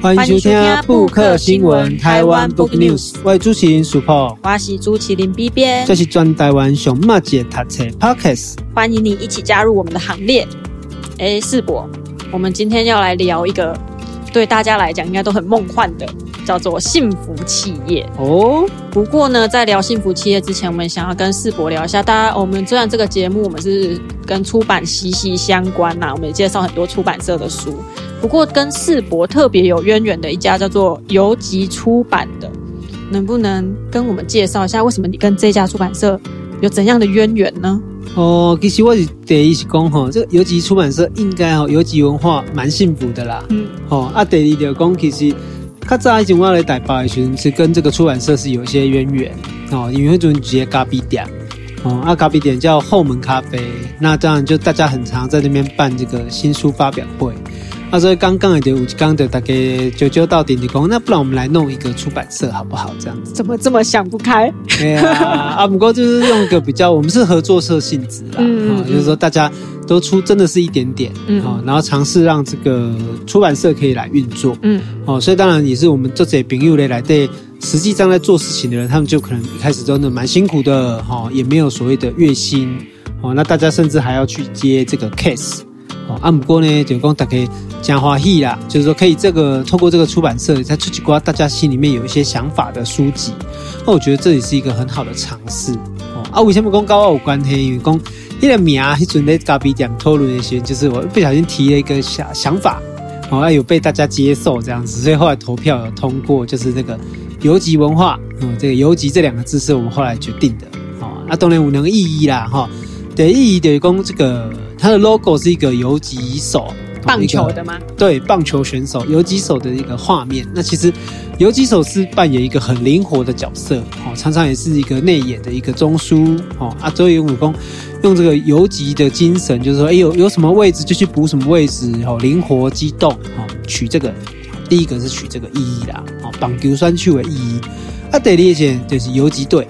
欢迎收听《布克新闻台湾 Book News》，我是主持人 Super，我是主持人 B 编，这是专台湾熊马姐读册 Podcast，欢迎你一起加入我们的行列。哎，世博，我们今天要来聊一个对大家来讲应该都很梦幻的。叫做幸福企业哦。不过呢，在聊幸福企业之前，我们想要跟世博聊一下。大家，我们虽然这个节目我们是跟出版息息相关呐，我们也介绍很多出版社的书。不过跟世博特别有渊源的一家叫做游集出版的，能不能跟我们介绍一下，为什么你跟这家出版社有怎样的渊源呢？哦，其实我是第一是讲哈，这个游集出版社应该哈，游集文化蛮幸福的啦。嗯，哦，啊，第二就讲其实。较早以前我来台北的时候，是跟这个出版社是有一些渊源哦，因为就直接咖啡店哦，啊咖啡店叫后门咖啡，那当然就大家很常在那边办这个新书发表会。啊，所以刚刚一点，我刚的大概九九到点的工，那不然我们来弄一个出版社好不好？这样子怎么这么想不开？对啊，啊不过就是用一个比较，我们是合作社性质啦，嗯，嗯，就是说大家都出真的是一点点，嗯，然后尝试让这个出版社可以来运作，嗯，哦，所以当然也是我们这些朋友来对实际上在做事情的人，他们就可能一开始真的蛮辛苦的，哈，也没有所谓的月薪，哦，那大家甚至还要去接这个 case。啊，不过呢，就讲大家讲欢喜啦，就是说可以这个透过这个出版社，再出几挂大家心里面有一些想法的书籍，那我觉得这也是一个很好的尝试。哦，啊，为什么讲高我有关系？因为讲那个名啊，一准在咖啡店讨论一些，就是我不小心提了一个想想法，哦，有被大家接受这样子，所以后来投票有通过，就是这个游击文化，哦，这个游击这两个字是我们后来决定的。哦，啊，当然有那个意义啦，哈、哦，的意义等于讲这个。它的 logo 是一个游击手，棒球的吗？对，棒球选手游击手的一个画面。那其实游击手是扮演一个很灵活的角色，哦，常常也是一个内野的一个中枢，哦啊，所以武功用这个游击的精神，就是说，哎，有有什么位置就去补什么位置，哦，灵活机动，哦，取这个第一个是取这个意义啦，哦，棒球选手的意义。啊，第二件就是游击队。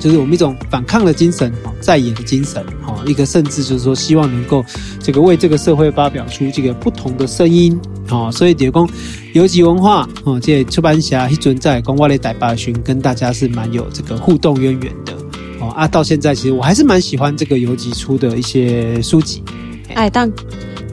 就是我们一种反抗的精神，在野的精神，哈，一个甚至就是说，希望能够这个为这个社会发表出这个不同的声音，啊，所以点讲游击文化，哦，这出版社一直在讲我的台北巡，跟大家是蛮有这个互动渊源的，哦啊，到现在其实我还是蛮喜欢这个游击出的一些书籍，哎，但。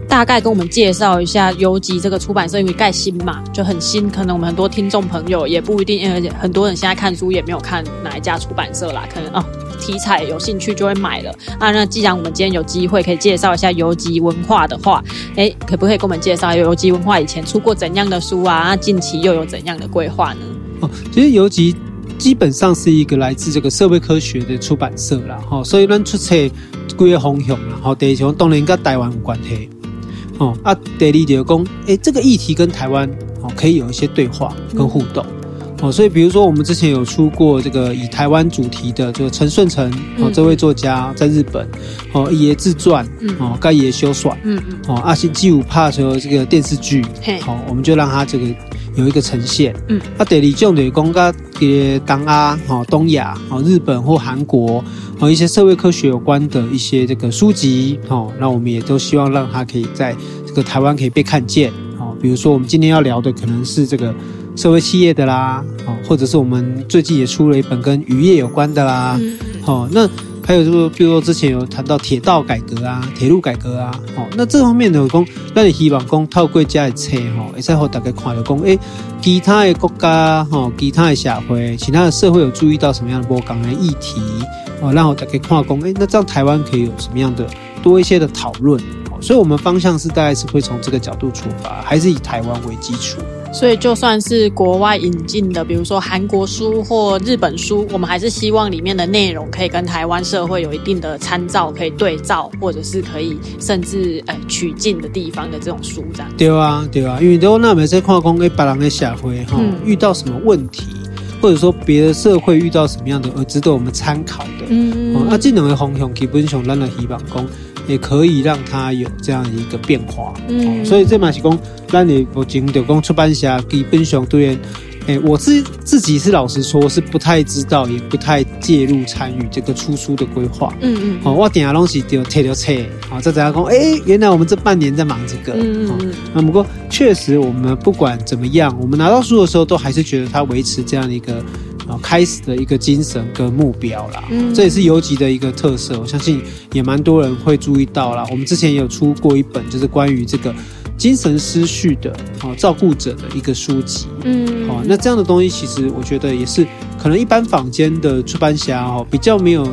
大概跟我们介绍一下游击这个出版社，因为盖新嘛，就很新，可能我们很多听众朋友也不一定，而且很多人现在看书也没有看哪一家出版社啦，可能啊、哦、题材有兴趣就会买了啊。那既然我们今天有机会可以介绍一下游击文化的话，哎，可不可以跟我们介绍游击文化以前出过怎样的书啊？近期又有怎样的规划呢？哦，其实游击基本上是一个来自这个社会科学的出版社啦，哈，所以咱出册几个方向啦，哈，第一种当然跟台湾有关系。哦。啊，第二就讲，诶，这个议题跟台湾哦可以有一些对话跟互动，哦，所以比如说我们之前有出过这个以台湾主题的，这个陈顺成哦这位作家在日本哦一页自传，哦该也修算，嗯嗯，哦阿信基武帕说这个电视剧，好，我们就让他这个有一个呈现，嗯，啊第二种就是讲个给东亚哦东亚哦日本或韩国。和一些社会科学有关的一些这个书籍，哦，那我们也都希望让它可以在这个台湾可以被看见，哦，比如说我们今天要聊的可能是这个社会企业的啦，哦，或者是我们最近也出了一本跟渔业有关的啦，哦，那还有就是，比如说之前有谈到铁道改革啊，铁路改革啊，哦，那这方面的讲，那你希望讲透过这的册，哈，也是和大家看到讲，诶，其他的国家，哈，其他的社会，其他的社会有注意到什么样的波港的议题？哦，然后大家跨工，哎，那这样台湾可以有什么样的多一些的讨论？所以我们方向是大概是会从这个角度出发，还是以台湾为基础。所以就算是国外引进的，比如说韩国书或日本书，我们还是希望里面的内容可以跟台湾社会有一定的参照，可以对照，或者是可以甚至呃取经的地方的这种书，这样。对啊，对啊，因为都那每次看工给别人的社会哈，遇到什么问题。或者说别的社会遇到什么样的而值得我们参考的，嗯，嗯，啊，这两个方向基本上咱的希望讲也可以让它有这样一个变化，嗯，所以这嘛是讲咱你目前就讲出版社基本上对哎，我自自己是老实说，是不太知道，也不太介入参与这个出书的规划。嗯嗯。好，我点下东西就贴条车。好，再怎样讲？哎，原来我们这半年在忙这个。嗯嗯。那不过确实，我们不管怎么样，我们拿到书的时候，都还是觉得它维持这样的一个啊开始的一个精神跟目标啦。嗯。这也是游击的一个特色，我相信也蛮多人会注意到啦。我们之前也有出过一本，就是关于这个。精神失序的啊，照顾者的一个书籍，嗯，好，那这样的东西其实我觉得也是可能一般坊间的出版侠哦比较没有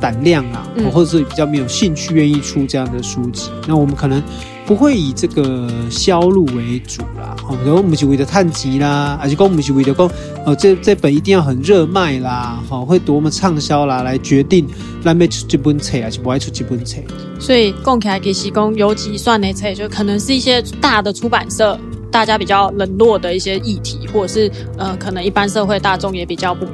胆量啊，或者是比较没有兴趣愿意出这样的书籍，那我们可能。不会以这个销路为主啦，哦，然后我们是为了探集啦，还是讲我们是为了讲哦，这这本一定要很热卖啦，哈，会多么畅销啦，来决定来没出这本册还是不爱出这本册。所以讲起来其实讲有几算的册，就可能是一些大的出版社，大家比较冷落的一些议题，或者是呃，可能一般社会大众也比较不。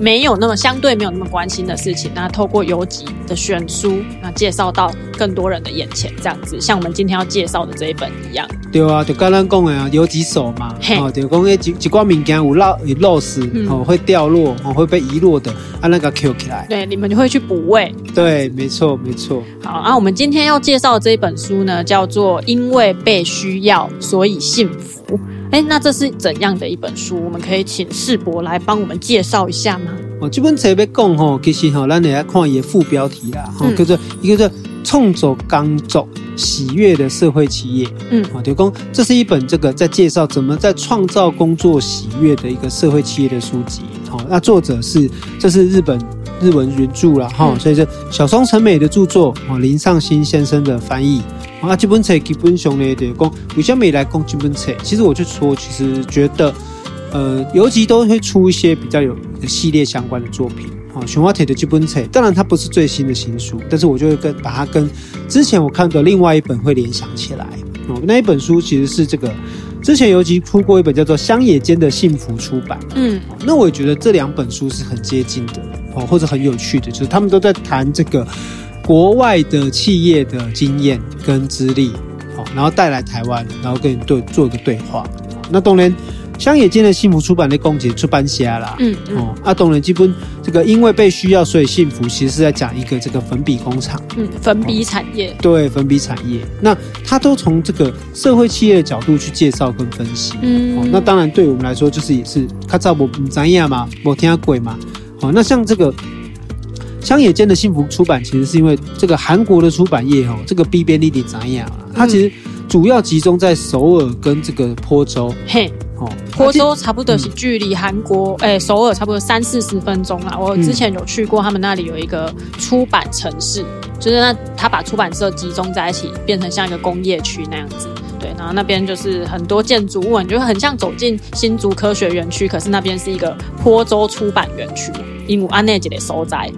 没有那么相对没有那么关心的事情，那透过游集的选书，那介绍到更多人的眼前，这样子，像我们今天要介绍的这一本一样。对啊，就刚刚讲的啊，游击手嘛，哦，就讲诶，几几物件有落有落失，哦，会掉落，哦，会被遗落的，啊，那个 Q 起来。对，你们就会去补位。对，没错，没错。好，啊，我们今天要介绍的这一本书呢，叫做《因为被需要，所以幸福》。哎，那这是怎样的一本书？我们可以请世博来帮我们介绍一下吗？哦，这本册要讲吼，其实吼，咱来看一个副标题啦，哈、嗯，叫做一个叫“创造工作喜悦的社会企业”。嗯，啊，就讲这是一本这个在介绍怎么在创造工作喜悦的一个社会企业的书籍。好，那作者是这是日本日文原著啦，哈、嗯，所以是小松成美的著作，哦，林上新先生的翻译。啊，这本册基本上呢，就讲为什么来讲这本册？其实我就说，其实觉得，呃，游击都会出一些比较有系列相关的作品。哦，熊花铁的这本册，当然它不是最新的新书，但是我就会跟把它跟之前我看的另外一本会联想起来。哦，那一本书其实是这个之前游击出过一本叫做《乡野间的幸福》出版。嗯，那我也觉得这两本书是很接近的，哦，或者很有趣的，就是他们都在谈这个。国外的企业的经验跟资历，好，然后带来台湾，然后跟你对做一个对话。那当然，乡野间的幸福出版的供给出版社啦，嗯，嗯。哦，啊，当然基本这个因为被需要，所以幸福，其实是在讲一个这个粉笔工厂，嗯，粉笔产业，对，粉笔产业，那他都从这个社会企业的角度去介绍跟分析，嗯，哦，那当然对我们来说，就是也是看照我不怎样嘛，我听下鬼嘛，哦，那像这个。乡野间的幸福出版，其实是因为这个韩国的出版业哦，这个 B 编丽丽怎样啊？它其实主要集中在首尔跟这个坡州。嘿，哦，坡州差不多是距离韩国哎、嗯欸、首尔差不多三四十分钟啦。我之前有去过，他们那里有一个出版城市，就是那他把出版社集中在一起，变成像一个工业区那样子。对，然后那边就是很多建筑物，你就很像走进新竹科学园区，可是那边是一个坡州出版园区，因为安内吉的所在。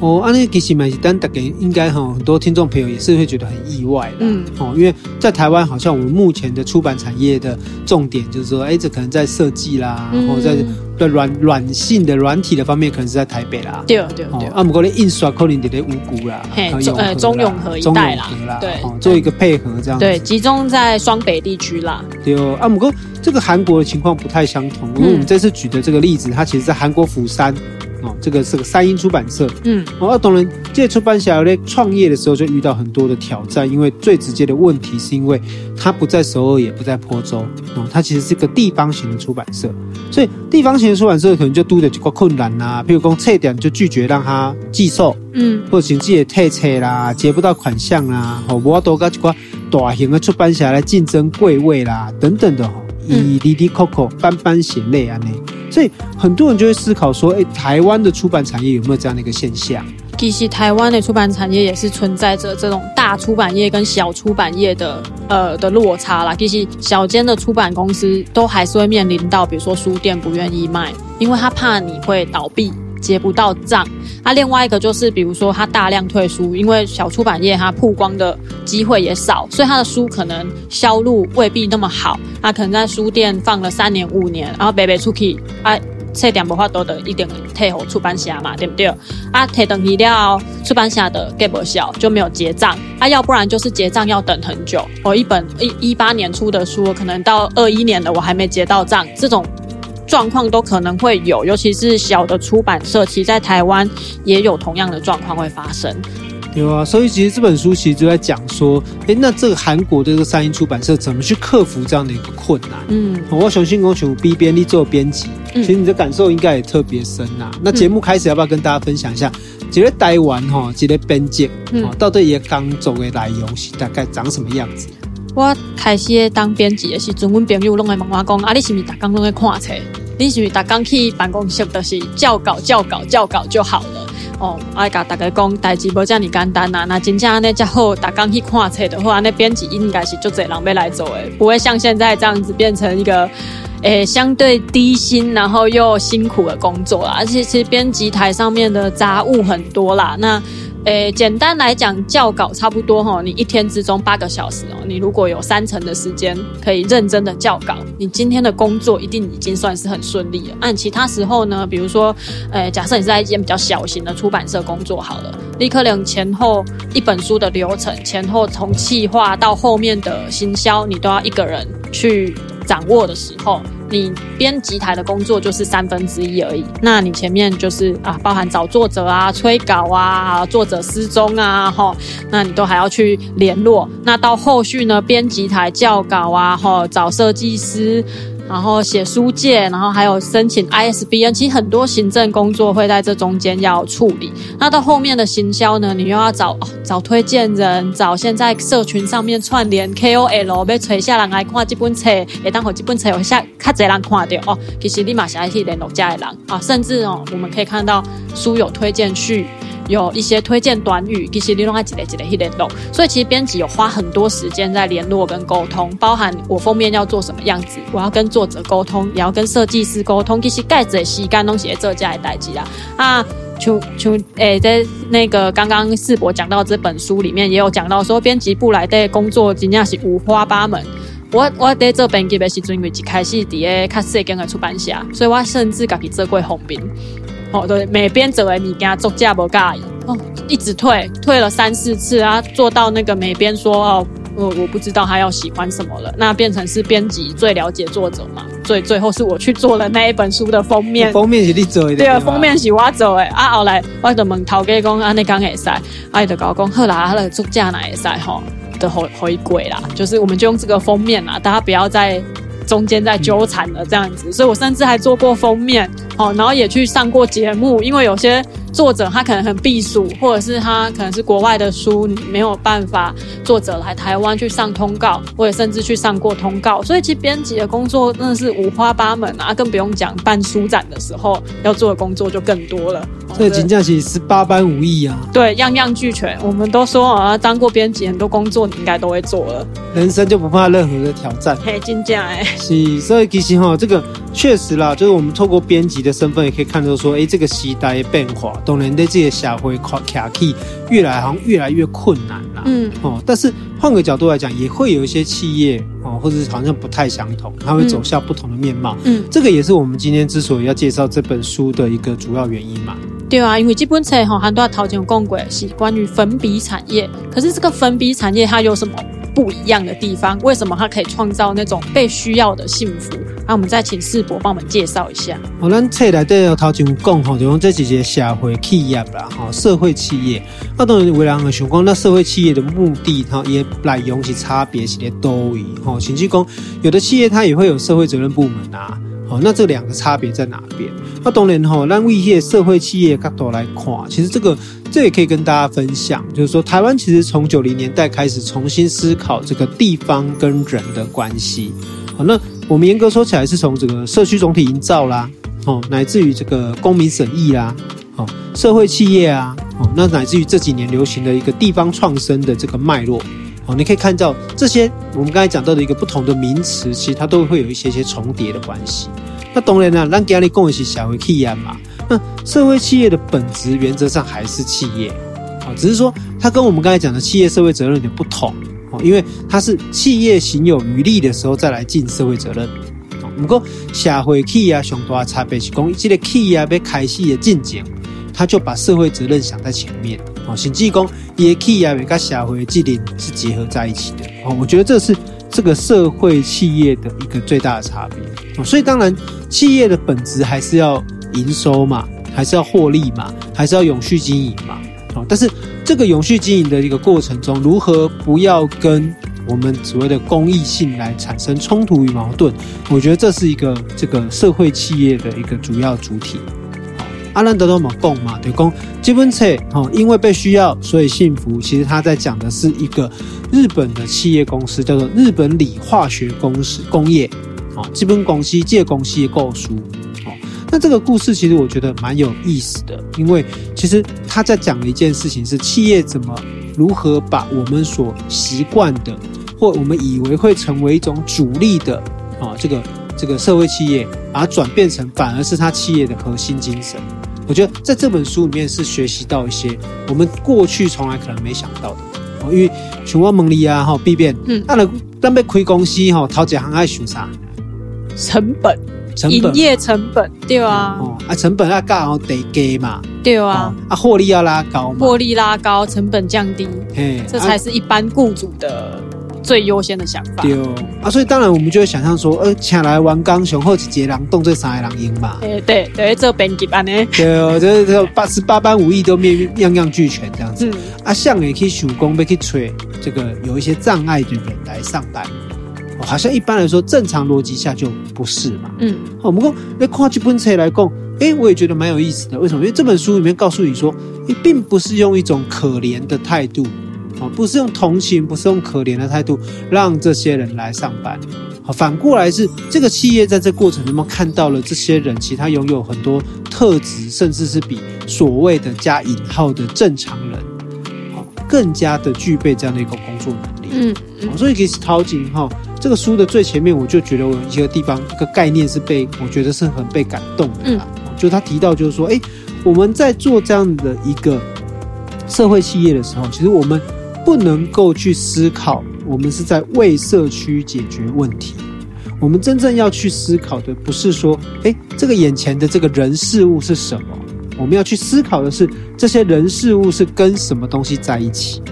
哦，安尼其实蛮是，但大概应该哈，很多听众朋友也是会觉得很意外的。嗯，哦，因为在台湾，好像我们目前的出版产业的重点就是说，哎，这可能在设计啦，然后在在软软性的软体的方面，可能是在台北啦。对对对。啊，不过咧印刷可能在五股啦，中呃中永和一带啦，对，做一个配合这样。对，集中在双北地区啦。对哦，啊，不过这个韩国的情况不太相同，因为我们这次举的这个例子，它其实在韩国釜山。哦，这个是个三鹰出版社。嗯，哦，当然，这些出版社在创业的时候就遇到很多的挑战，因为最直接的问题是因为它不在首尔，也不在坡州。哦，它其实是个地方型的出版社，所以地方型的出版社可能就多的几个困难呐，譬如说册店就拒绝让它寄售，嗯，或者甚至也退册啦，接不到款项啦，哦，我多跟几个大型的出版社来竞争柜位啦，等等的，以哩哩扣扣，斑斑血泪啊那。所以很多人就会思考说，哎，台湾的出版产业有没有这样的一个现象？其实台湾的出版产业也是存在着这种大出版业跟小出版业的呃的落差啦。其实小间的出版公司都还是会面临到，比如说书店不愿意卖，因为他怕你会倒闭。结不到账，那、啊、另外一个就是，比如说他大量退书，因为小出版业它曝光的机会也少，所以他的书可能销路未必那么好。他可能在书店放了三年五年，然后白白出去，啊，这点不话多的一点退后出版社嘛，对不对？啊，退等一料出版社的给不小就没有结账，啊，要不然就是结账要等很久。我一本一一八年出的书，可能到二一年了我还没结到账，这种。状况都可能会有，尤其是小的出版社，其实在台湾也有同样的状况会发生。对啊，所以其实这本书其实就在讲说，哎，那这个韩国的这个三一出版社怎么去克服这样的一个困难？嗯，我相信我从 B 编你做编辑，其实你的感受应该也特别深呐、啊。嗯、那节目开始要不要跟大家分享一下，这个台湾哈，这个编辑，哦，到底也刚走的内容是大概长什么样子？我开始当编辑的时候，阮朋友拢会问我讲，啊，你是不是逐工拢在看册？你是不是逐工去办公室都是校稿、校稿、校稿就好了？哦，我甲大家讲，代志无遮尔简单呐。那真正安尼才好，逐工去看册的话，那编辑应该是足侪人要来做诶，不会像现在这样子变成一个诶、欸、相对低薪然后又辛苦的工作啦。而且其实编辑台上面的杂物很多啦，那。诶，简单来讲，校稿差不多哈。你一天之中八个小时哦，你如果有三成的时间可以认真的校稿，你今天的工作一定已经算是很顺利了。按其他时候呢，比如说，诶，假设你是在一间比较小型的出版社工作好了，立刻两前后一本书的流程，前后从企划到后面的行销，你都要一个人去掌握的时候。你编辑台的工作就是三分之一而已，那你前面就是啊，包含找作者啊、催稿啊、作者失踪啊，哈，那你都还要去联络。那到后续呢，编辑台校稿啊，哈，找设计师。然后写书介，然后还有申请 ISBN，其实很多行政工作会在这中间要处理。那到后面的行销呢，你又要找、哦、找推荐人，找现在社群上面串联 KOL，被垂下人来看这本册，也当好这本册有下较侪人看到哦。其实立马想要去联络家的人啊，甚至哦，我们可以看到书友推荐序。有一些推荐短语，其实你拢爱一个一个去联络，所以其实编辑有花很多时间在联络跟沟通，包含我封面要做什么样子，我要跟作者沟通，也要跟设计师沟通，其实盖子的时间拢是在做这样的代志啦。啊，像像诶，在那个刚刚世博讲到这本书里面，也有讲到说，编辑部来的工作真的是五花八门。我我在做编辑的时阵，因为一开始伫个较细间的出版社，所以我甚至家己做过封面。哦，对，每边走的物件作价不介意。哦，一直退，退了三四次啊，做到那个每边说哦，我我不知道他要喜欢什么了，那变成是编辑最了解作者嘛，所以最后是我去做了那一本书的封面，封面是你做的，对啊，封面是我做的。啊，后来我就问头家讲啊，你刚会使，啊，伊就跟我讲好啦，他的作价哪会使吼，的回回归啦，就是我们就用这个封面啦，大家不要再中间在纠缠的这样子，所以我甚至还做过封面。哦，然后也去上过节目，因为有些作者他可能很避暑，或者是他可能是国外的书，没有办法作者来台湾去上通告，或者甚至去上过通告，所以其实编辑的工作真的是五花八门啊，更不用讲办书展的时候要做的工作就更多了。这个真的是八般武艺啊，对，样样俱全。我们都说啊，当过编辑，很多工作你应该都会做了，人生就不怕任何的挑战。嘿，真的哎，是，所以其实哈，这个确实啦，就是我们透过编辑的。身份也可以看到说，哎，这个时代的变化，当然对这些社会卡卡起越来好像越来越困难了。嗯，哦，但是换个角度来讲，也会有一些企业哦，或者是好像不太相同，它会走向不同的面貌。嗯，这个也是我们今天之所以要介绍这本书的一个主要原因嘛。对啊，因为这本书哈，很多头前讲过是关于粉笔产业，可是这个粉笔产业它有什么不一样的地方？为什么它可以创造那种被需要的幸福？那我们再请世博帮我们介绍一下。哦，咱册内底头前讲吼，就讲这几个社会企业啦，哈，社会企业。那当然，为人们想讲，那社会企业的目的，哈，也内容是差别是咧多位，哈，甚至讲有的企业它也会有社会责任部门啊，哦，那这两个差别在哪边？那当然哈，让一些社会企业角度来看，其实这个这也可以跟大家分享，就是说台湾其实从九零年代开始重新思考这个地方跟人的关系，好，那。我们严格说起来，是从这个社区总体营造啦，哦，乃至于这个公民审议啦，哦，社会企业啊，哦，那乃至于这几年流行的一个地方创生的这个脉络，哦，你可以看到这些我们刚才讲到的一个不同的名词，其实它都会有一些些重叠的关系。那当然了，咱今日讲的是社会企业嘛，那社会企业的本质原则上还是企业，啊，只是说它跟我们刚才讲的企业社会责任有点不同。哦因为它是企业行有余力的时候再来尽社会责任。不过社会企业上大差别是讲，这个企业要开始的进程，他就把社会责任想在前面。哦，甚至讲，伊的企业跟社会责任是结合在一起的。哦，我觉得这是这个社会企业的一个最大的差别哦。所以当然，企业的本质还是要营收嘛，还是要获利嘛，还是要永续经营嘛。哦但是这个永续经营的一个过程中，如何不要跟我们所谓的公益性来产生冲突与矛盾？我觉得这是一个这个社会企业的一个主要主体。阿兰德多玛贡嘛，对公基本册哈，因为被需要，所以幸福。其实他在讲的是一个日本的企业公司，叫做日本理化学公司工业，哦，基本公司借公司的构书，哦，那这个故事其实我觉得蛮有意思的，因为其实他在讲的一件事情是企业怎么如何把我们所习惯的，或我们以为会成为一种主力的，啊，这个这个社会企业，把它转变成反而是他企业的核心精神。我觉得在这本书里面是学习到一些我们过去从来可能没想到的。哦，因为像我问你啊，哈，必变，嗯，那咱要开公司哈，头一行爱想啥？成本，成本，营业成本，对啊，哦，啊，成本要高得低嘛，对啊，啊，获利要拉高嘛，获利拉高，成本降低，嘿，这才是一般雇主的。最优先的想法，对。哦啊，所以当然我们就会想象说，呃，请来完工雄厚几节人动这三个人赢嘛，对对对，这编辑班呢，对哦，这这八十八般武艺都面样样俱全这样子，嗯、啊，像也可以手工，也可以吹这个有一些障碍的人来上班，哦，好像一般来说正常逻辑下就不是嘛，嗯，好，我们说那跨这本册来讲，哎，我也觉得蛮有意思的，为什么？因为这本书里面告诉你说，你并不是用一种可怜的态度。不是用同情，不是用可怜的态度让这些人来上班。好，反过来是这个企业在这过程中看到了这些人，其实他拥有很多特质，甚至是比所谓的加引号的正常人，好，更加的具备这样的一个工作能力。嗯，嗯，所以其实陶景哈这个书的最前面，我就觉得我有一个地方一个概念是被我觉得是很被感动的。嗯，就他提到就是说，哎，我们在做这样的一个社会企业的时候，其实我们。不能够去思考，我们是在为社区解决问题。我们真正要去思考的，不是说，哎，这个眼前的这个人事物是什么？我们要去思考的是，这些人事物是跟什么东西在一起？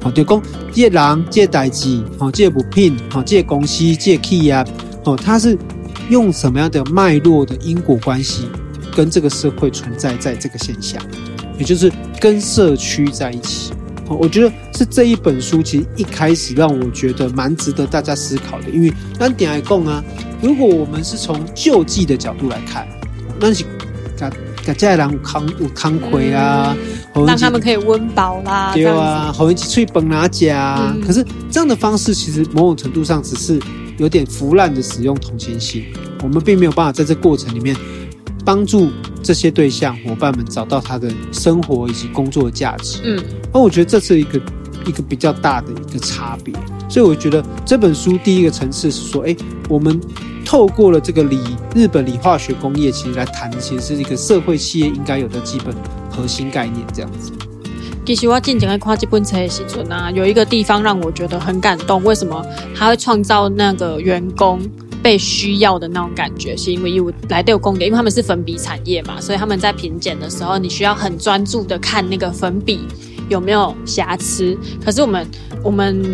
好，就公借狼借代机，好借补聘，好借公司借 key 啊，哦，它是用什么样的脉络的因果关系，跟这个社会存在在这个现象，也就是跟社区在一起。我觉得是这一本书，其实一开始让我觉得蛮值得大家思考的。因为单点来讲啊，如果我们是从救济的角度来看，那是给给家里人有康有康亏啊，让他们可以温饱啦，对啊，好一起去本拿家。可是这样的方式，其实某种程度上只是有点腐烂的使用同情心，我们并没有办法在这过程里面帮助。这些对象伙伴们找到他的生活以及工作的价值，嗯，那我觉得这是一个一个比较大的一个差别，所以我觉得这本书第一个层次是说，哎，我们透过了这个理日本理化学工业，其实来谈的其实是一个社会企业应该有的基本核心概念，这样子。其实我进前来看这本册的时阵啊，有一个地方让我觉得很感动，为什么他会创造那个员工？被需要的那种感觉，是因为有来都有供给，因为他们是粉笔产业嘛，所以他们在评检的时候，你需要很专注的看那个粉笔有没有瑕疵。可是我们我们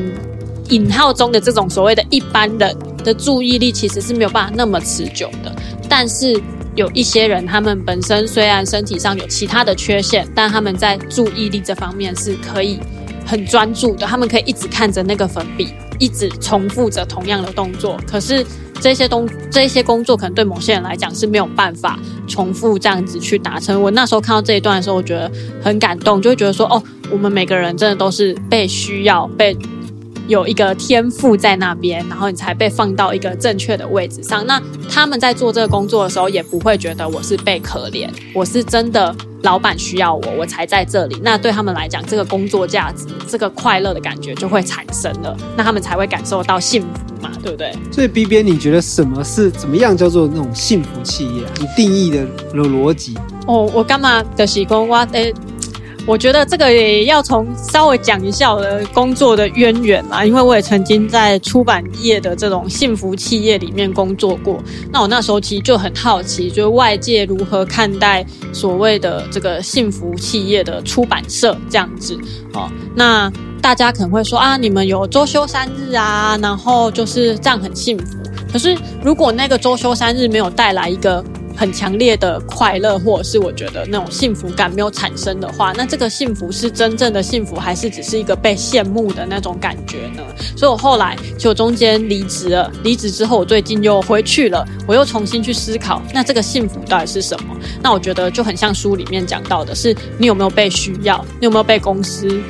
引号中的这种所谓的一般的的注意力，其实是没有办法那么持久的。但是有一些人，他们本身虽然身体上有其他的缺陷，但他们在注意力这方面是可以很专注的，他们可以一直看着那个粉笔，一直重复着同样的动作。可是这些东这些工作可能对某些人来讲是没有办法重复这样子去达成。我那时候看到这一段的时候，我觉得很感动，就会觉得说，哦，我们每个人真的都是被需要，被有一个天赋在那边，然后你才被放到一个正确的位置上。那他们在做这个工作的时候，也不会觉得我是被可怜，我是真的。老板需要我，我才在这里。那对他们来讲，这个工作价值、这个快乐的感觉就会产生了，那他们才会感受到幸福嘛，对不对？所以 B B，，你觉得什么是怎么样叫做那种幸福企业啊？你定义的逻辑？哦，我干嘛的？是说我诶，我觉得这个也要从稍微讲一下我的工作的渊源啦，因为我也曾经在出版业的这种幸福企业里面工作过。那我那时候其实就很好奇，就是外界如何看待所谓的这个幸福企业的出版社这样子哦。那大家可能会说啊，你们有周休三日啊，然后就是这样很幸福。可是如果那个周休三日没有带来一个很强烈的快乐，或者是我觉得那种幸福感没有产生的话，那这个幸福是真正的幸福，还是只是一个被羡慕的那种感觉呢？所以我后来就中间离职了。离职之后，我最近又回去了，我又重新去思考，那这个幸福到底是什么？那我觉得就很像书里面讲到的，是你有没有被需要，你有没有被公司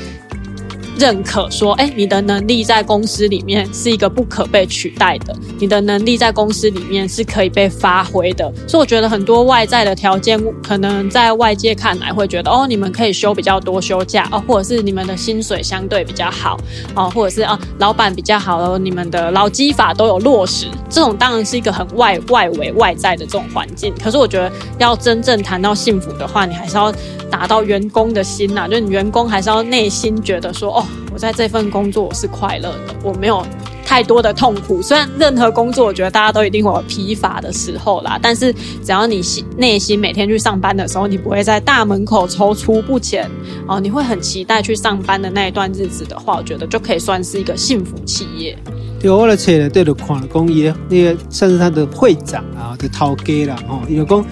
认可说，哎，你的能力在公司里面是一个不可被取代的，你的能力在公司里面是可以被发挥的。所以我觉得很多外在的条件，可能在外界看来会觉得，哦，你们可以休比较多休假哦，或者是你们的薪水相对比较好哦，或者是啊，老板比较好了，你们的劳基法都有落实。这种当然是一个很外外围外在的这种环境。可是我觉得要真正谈到幸福的话，你还是要达到员工的心呐，就你员工还是要内心觉得说，哦。我在这份工作我是快乐的，我没有太多的痛苦。虽然任何工作，我觉得大家都一定会有疲乏的时候啦，但是只要你心内心每天去上班的时候，你不会在大门口踌躇不前哦，你会很期待去上班的那一段日子的话，我觉得就可以算是一个幸福企业。对，我来切了，对了，矿工业那个甚至他的会长啊，就头家啦哦，有讲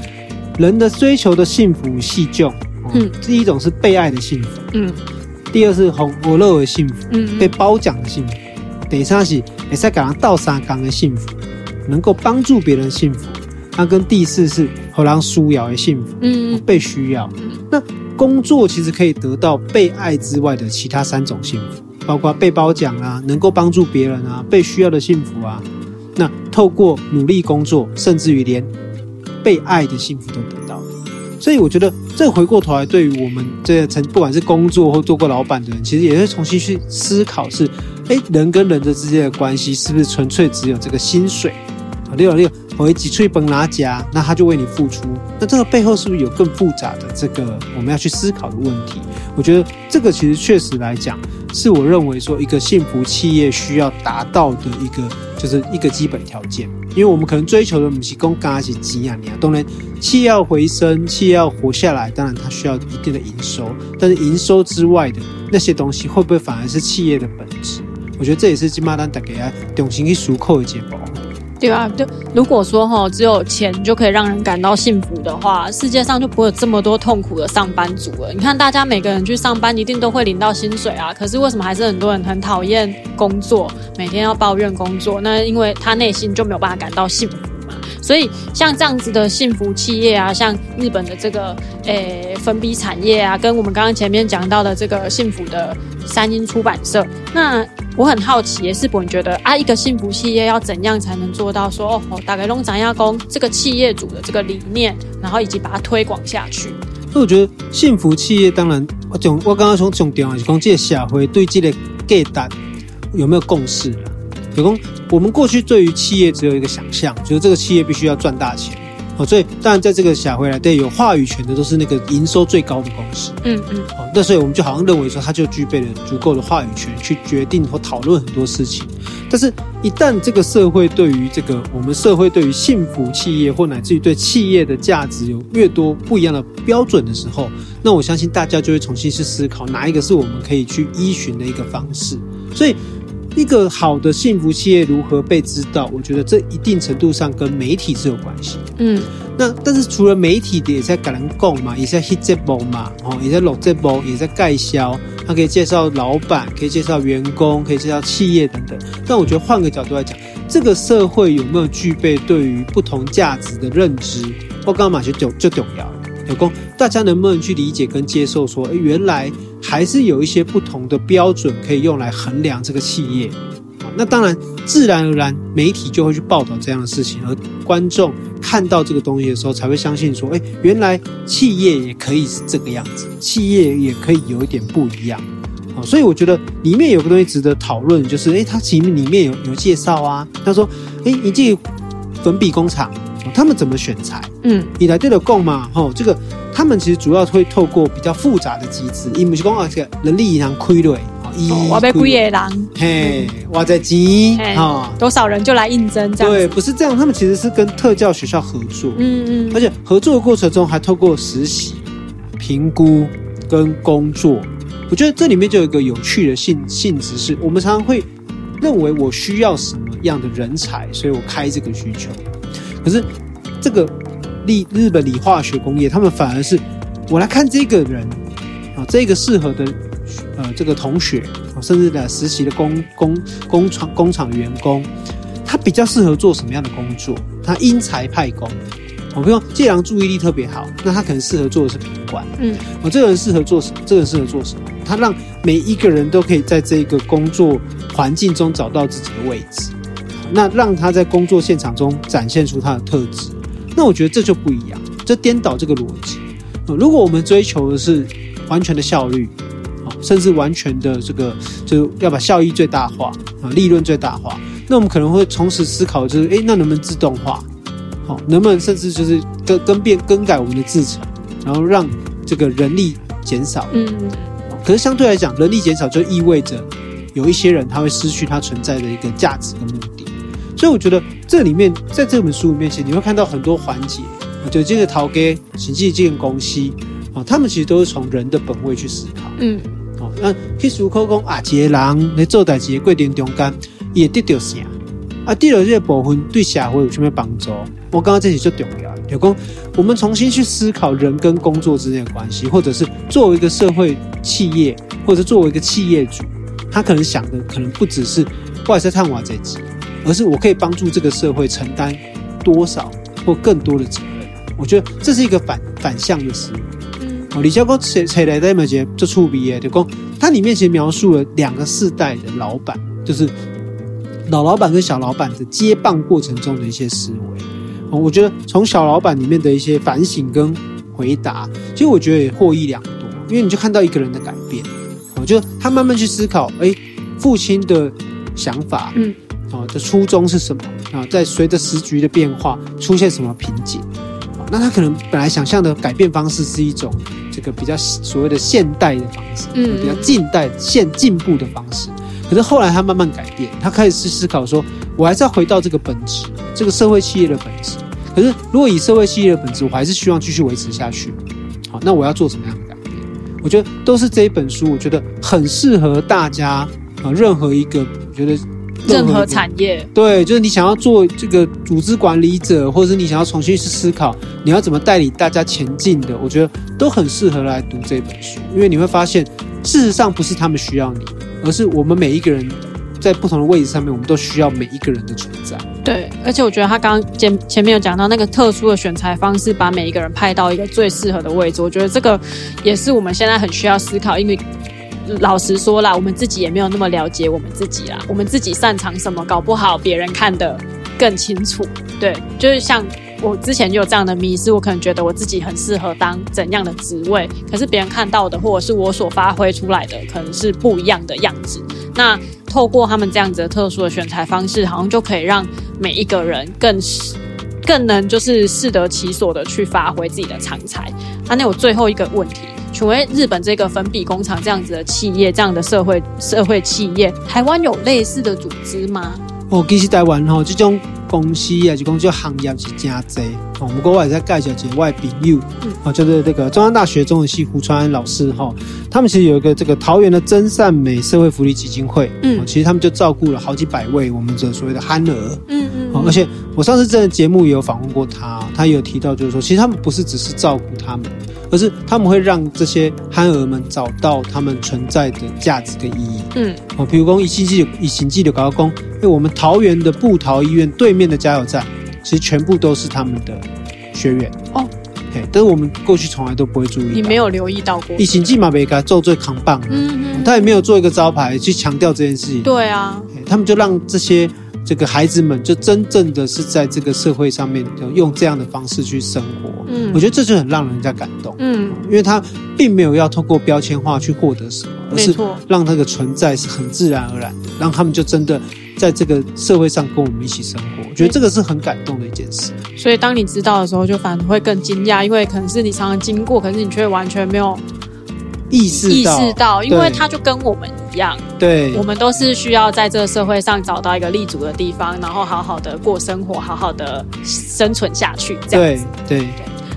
人的追求的幸福细重，嗯，第一种是被爱的幸福，嗯。第二是红我乐为幸福，嗯，被褒奖的幸福。第三是也在感到倒三缸的幸福，能够帮助别人幸福。那跟第四是荷兰舒瑶的幸福，嗯，被需要。那工作其实可以得到被爱之外的其他三种幸福，包括被褒奖啊，能够帮助别人啊，被需要的幸福啊。那透过努力工作，甚至于连被爱的幸福都得到。所以我觉得，这回过头来，对于我们这些曾不管是工作或做过老板的人，其实也会重新去思考：是，哎，人跟人的之间的关系，是不是纯粹只有这个薪水？啊，六六，我一挤出一本拿夹，那他就为你付出。那这个背后是不是有更复杂的这个我们要去思考的问题？我觉得这个其实确实来讲，是我认为说一个幸福企业需要达到的一个，就是一个基本条件。因为我们可能追求的不是讲加是钱啊，你啊，当然企业要回升，企业要活下来，当然它需要一定的营收。但是营收之外的那些东西，会不会反而是企业的本质？我觉得这也是金马丹大家重新去熟考的结果。对啊，就如果说哈，只有钱就可以让人感到幸福的话，世界上就不会有这么多痛苦的上班族了。你看，大家每个人去上班一定都会领到薪水啊，可是为什么还是很多人很讨厌工作，每天要抱怨工作？那因为他内心就没有办法感到幸福嘛。所以像这样子的幸福企业啊，像日本的这个诶、欸、粉笔产业啊，跟我们刚刚前面讲到的这个幸福的三英出版社，那我很好奇也是，不你觉得啊，一个幸福企业要怎样才能做到说哦，大概弄怎样工这个企业主的这个理念，然后以及把它推广下去？那我觉得幸福企业当然，我讲我刚刚从重点是讲这个社会对这个价值有没有共识？有功，我们过去对于企业只有一个想象，就是这个企业必须要赚大钱，哦，所以当然在这个想回来对有话语权的都是那个营收最高的公司，嗯嗯，哦，那所以我们就好像认为说，它就具备了足够的话语权去决定或讨论很多事情。但是，一旦这个社会对于这个我们社会对于幸福企业或乃至于对企业的价值有越多不一样的标准的时候，那我相信大家就会重新去思考哪一个是我们可以去依循的一个方式。所以。一个好的幸福企业如何被知道？我觉得这一定程度上跟媒体是有关系。嗯，那但是除了媒体的也在跟人讲嘛，也在 hit 这波嘛，哦，也在录这波，也在盖销，他可以介绍老板，可以介绍员工，可以介绍企业等等。但我觉得换个角度来讲，这个社会有没有具备对于不同价值的认知？我刚刚马就就就重要。有功，大家能不能去理解跟接受说，诶，原来还是有一些不同的标准可以用来衡量这个企业。那当然，自然而然，媒体就会去报道这样的事情，而观众看到这个东西的时候，才会相信说，诶，原来企业也可以是这个样子，企业也可以有一点不一样。好，所以我觉得里面有个东西值得讨论，就是，诶，它其实里面有有介绍啊。他说，诶，你这个粉笔工厂。他们怎么选材？嗯，你来对了供嘛？吼，这个他们其实主要会透过比较复杂的机制，因为是讲啊，这个人力银行亏了，我被亏也人，嘿，哇在急啊，多少人就来应征这样？对，不是这样，他们其实是跟特教学校合作，嗯嗯，而且合作的过程中还透过实习、评估跟工作，我觉得这里面就有一个有趣的性性质，是我们常常会认为我需要什么样的人才，所以我开这个需求。可是，这个理日本理化学工业，他们反而是我来看这个人啊，这个适合的呃这个同学啊，甚至的实习的工工工厂工厂员工，他比较适合做什么样的工作？他因材派工。我比如说介良注意力特别好，那他可能适合做的是品管。嗯，我这个人适合做什么？这个人适合做什么？他让每一个人都可以在这个工作环境中找到自己的位置。那让他在工作现场中展现出他的特质，那我觉得这就不一样，这颠倒这个逻辑。如果我们追求的是完全的效率，甚至完全的这个就要把效益最大化啊，利润最大化，那我们可能会同时思考就是，诶，那能不能自动化？好，能不能甚至就是更更变更改我们的制程，然后让这个人力减少？嗯，可是相对来讲，人力减少就意味着有一些人他会失去他存在的一个价值跟目的。所以我觉得这里面，在这本书里面，其实你会看到很多环节，就这个陶给实际这个公司啊，他们其实都是从人的本位去思考。嗯，哦，那譬如说讲啊，一个人来做代志的过程中间，也得到啥？啊，得到这个部分对社会有什么帮助？我刚刚这里就重要，就讲我们重新去思考人跟工作之间的关系，或者是作为一个社会企业，或者作为一个企业主，他可能想的可能不只是外在探瓦这集。而是我可以帮助这个社会承担多少或更多的责任，我觉得这是一个反反向的思维。嗯，哦，李小哥写写来的那节就触笔诶，就讲它里面其实描述了两个世代的老板，就是老老板跟小老板的接棒过程中的一些思维。哦，我觉得从小老板里面的一些反省跟回答，其实我觉得也获益良多，因为你就看到一个人的改变。我觉得他慢慢去思考，哎，父亲的想法，嗯。哦，的初衷是什么啊？在随着时局的变化，出现什么瓶颈？那他可能本来想象的改变方式是一种这个比较所谓的现代的方式，嗯，比较近代现进步的方式。可是后来他慢慢改变，他开始去思考说，我还是要回到这个本质，这个社会企业的本质。可是如果以社会企业的本质，我还是希望继续维持下去。好，那我要做什么样的改变？我觉得都是这一本书，我觉得很适合大家啊，任何一个我觉得。任何产业，对，就是你想要做这个组织管理者，或者是你想要重新去思考你要怎么带领大家前进的，我觉得都很适合来读这本书，因为你会发现，事实上不是他们需要你，而是我们每一个人在不同的位置上面，我们都需要每一个人的存在。对，而且我觉得他刚刚前前面有讲到那个特殊的选材方式，把每一个人派到一个最适合的位置，我觉得这个也是我们现在很需要思考，因为。老实说啦，我们自己也没有那么了解我们自己啦。我们自己擅长什么，搞不好别人看得更清楚。对，就是像我之前就有这样的迷思，我可能觉得我自己很适合当怎样的职位，可是别人看到的或者是我所发挥出来的，可能是不一样的样子。那透过他们这样子的特殊的选材方式，好像就可以让每一个人更更能就是适得其所的去发挥自己的长才。啊，那我最后一个问题。除非日本这个粉笔工厂这样子的企业，这样的社会社会企业，台湾有类似的组织吗？哦，其实台湾吼，这种公司啊，就讲叫行业是真多。哦，不过我也在介绍几位朋友，嗯，哦，就是这个中央大学中文系胡川安老师哈，他们其实有一个这个桃园的真善美社会福利基金会，嗯，其实他们就照顾了好几百位我们这所谓的憨儿，嗯嗯，而且我上次这个节目也有访问过他，他也有提到就是说，其实他们不是只是照顾他们。可是他们会让这些憨儿们找到他们存在的价值跟意义。嗯，哦，比如说以新记以行记的高工，因为我们桃园的布桃医院对面的加油站，其实全部都是他们的学员。哦，嘿，但是我们过去从来都不会注意。你没有留意到过？以行记嘛，没给他做最扛棒。嗯嗯，他也没有做一个招牌去强调这件事情。对啊，他们就让这些。这个孩子们就真正的是在这个社会上面，就用这样的方式去生活。嗯，我觉得这就很让人家感动。嗯，因为他并没有要通过标签化去获得什么，而是让那个存在是很自然而然的，让他们就真的在这个社会上跟我们一起生活。我觉得这个是很感动的一件事。所以当你知道的时候，就反而会更惊讶，因为可能是你常常经过，可是你却完全没有意识到意识到，因为他就跟我们一样，对，我们都是需要在这个社会上找到一个立足的地方，然后好好的过生活，好好的生存下去。这样子，对对。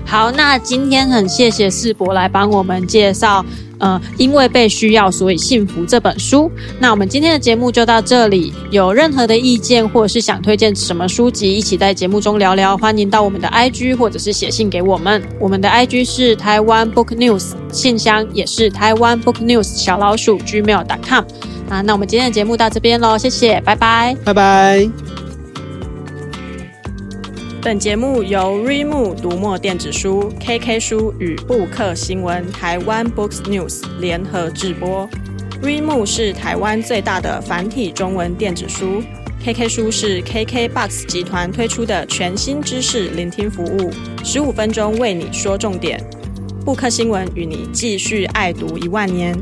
好，那今天很谢谢世博来帮我们介绍，呃，因为被需要，所以幸福这本书。那我们今天的节目就到这里，有任何的意见或者是想推荐什么书籍，一起在节目中聊聊，欢迎到我们的 IG 或者是写信给我们。我们的 IG 是台湾 Book News，信箱也是台湾 Book News 小老鼠 gmail.com。啊，那我们今天的节目到这边喽，谢谢，拜拜，拜拜。本节目由 rimoo 读墨电子书、KK 书与布克新闻台湾 Books News 联合制播。rimoo 是台湾最大的繁体中文电子书，KK 书是 KKBOX 集团推出的全新知识聆听服务，十五分钟为你说重点。布克新闻与你继续爱读一万年。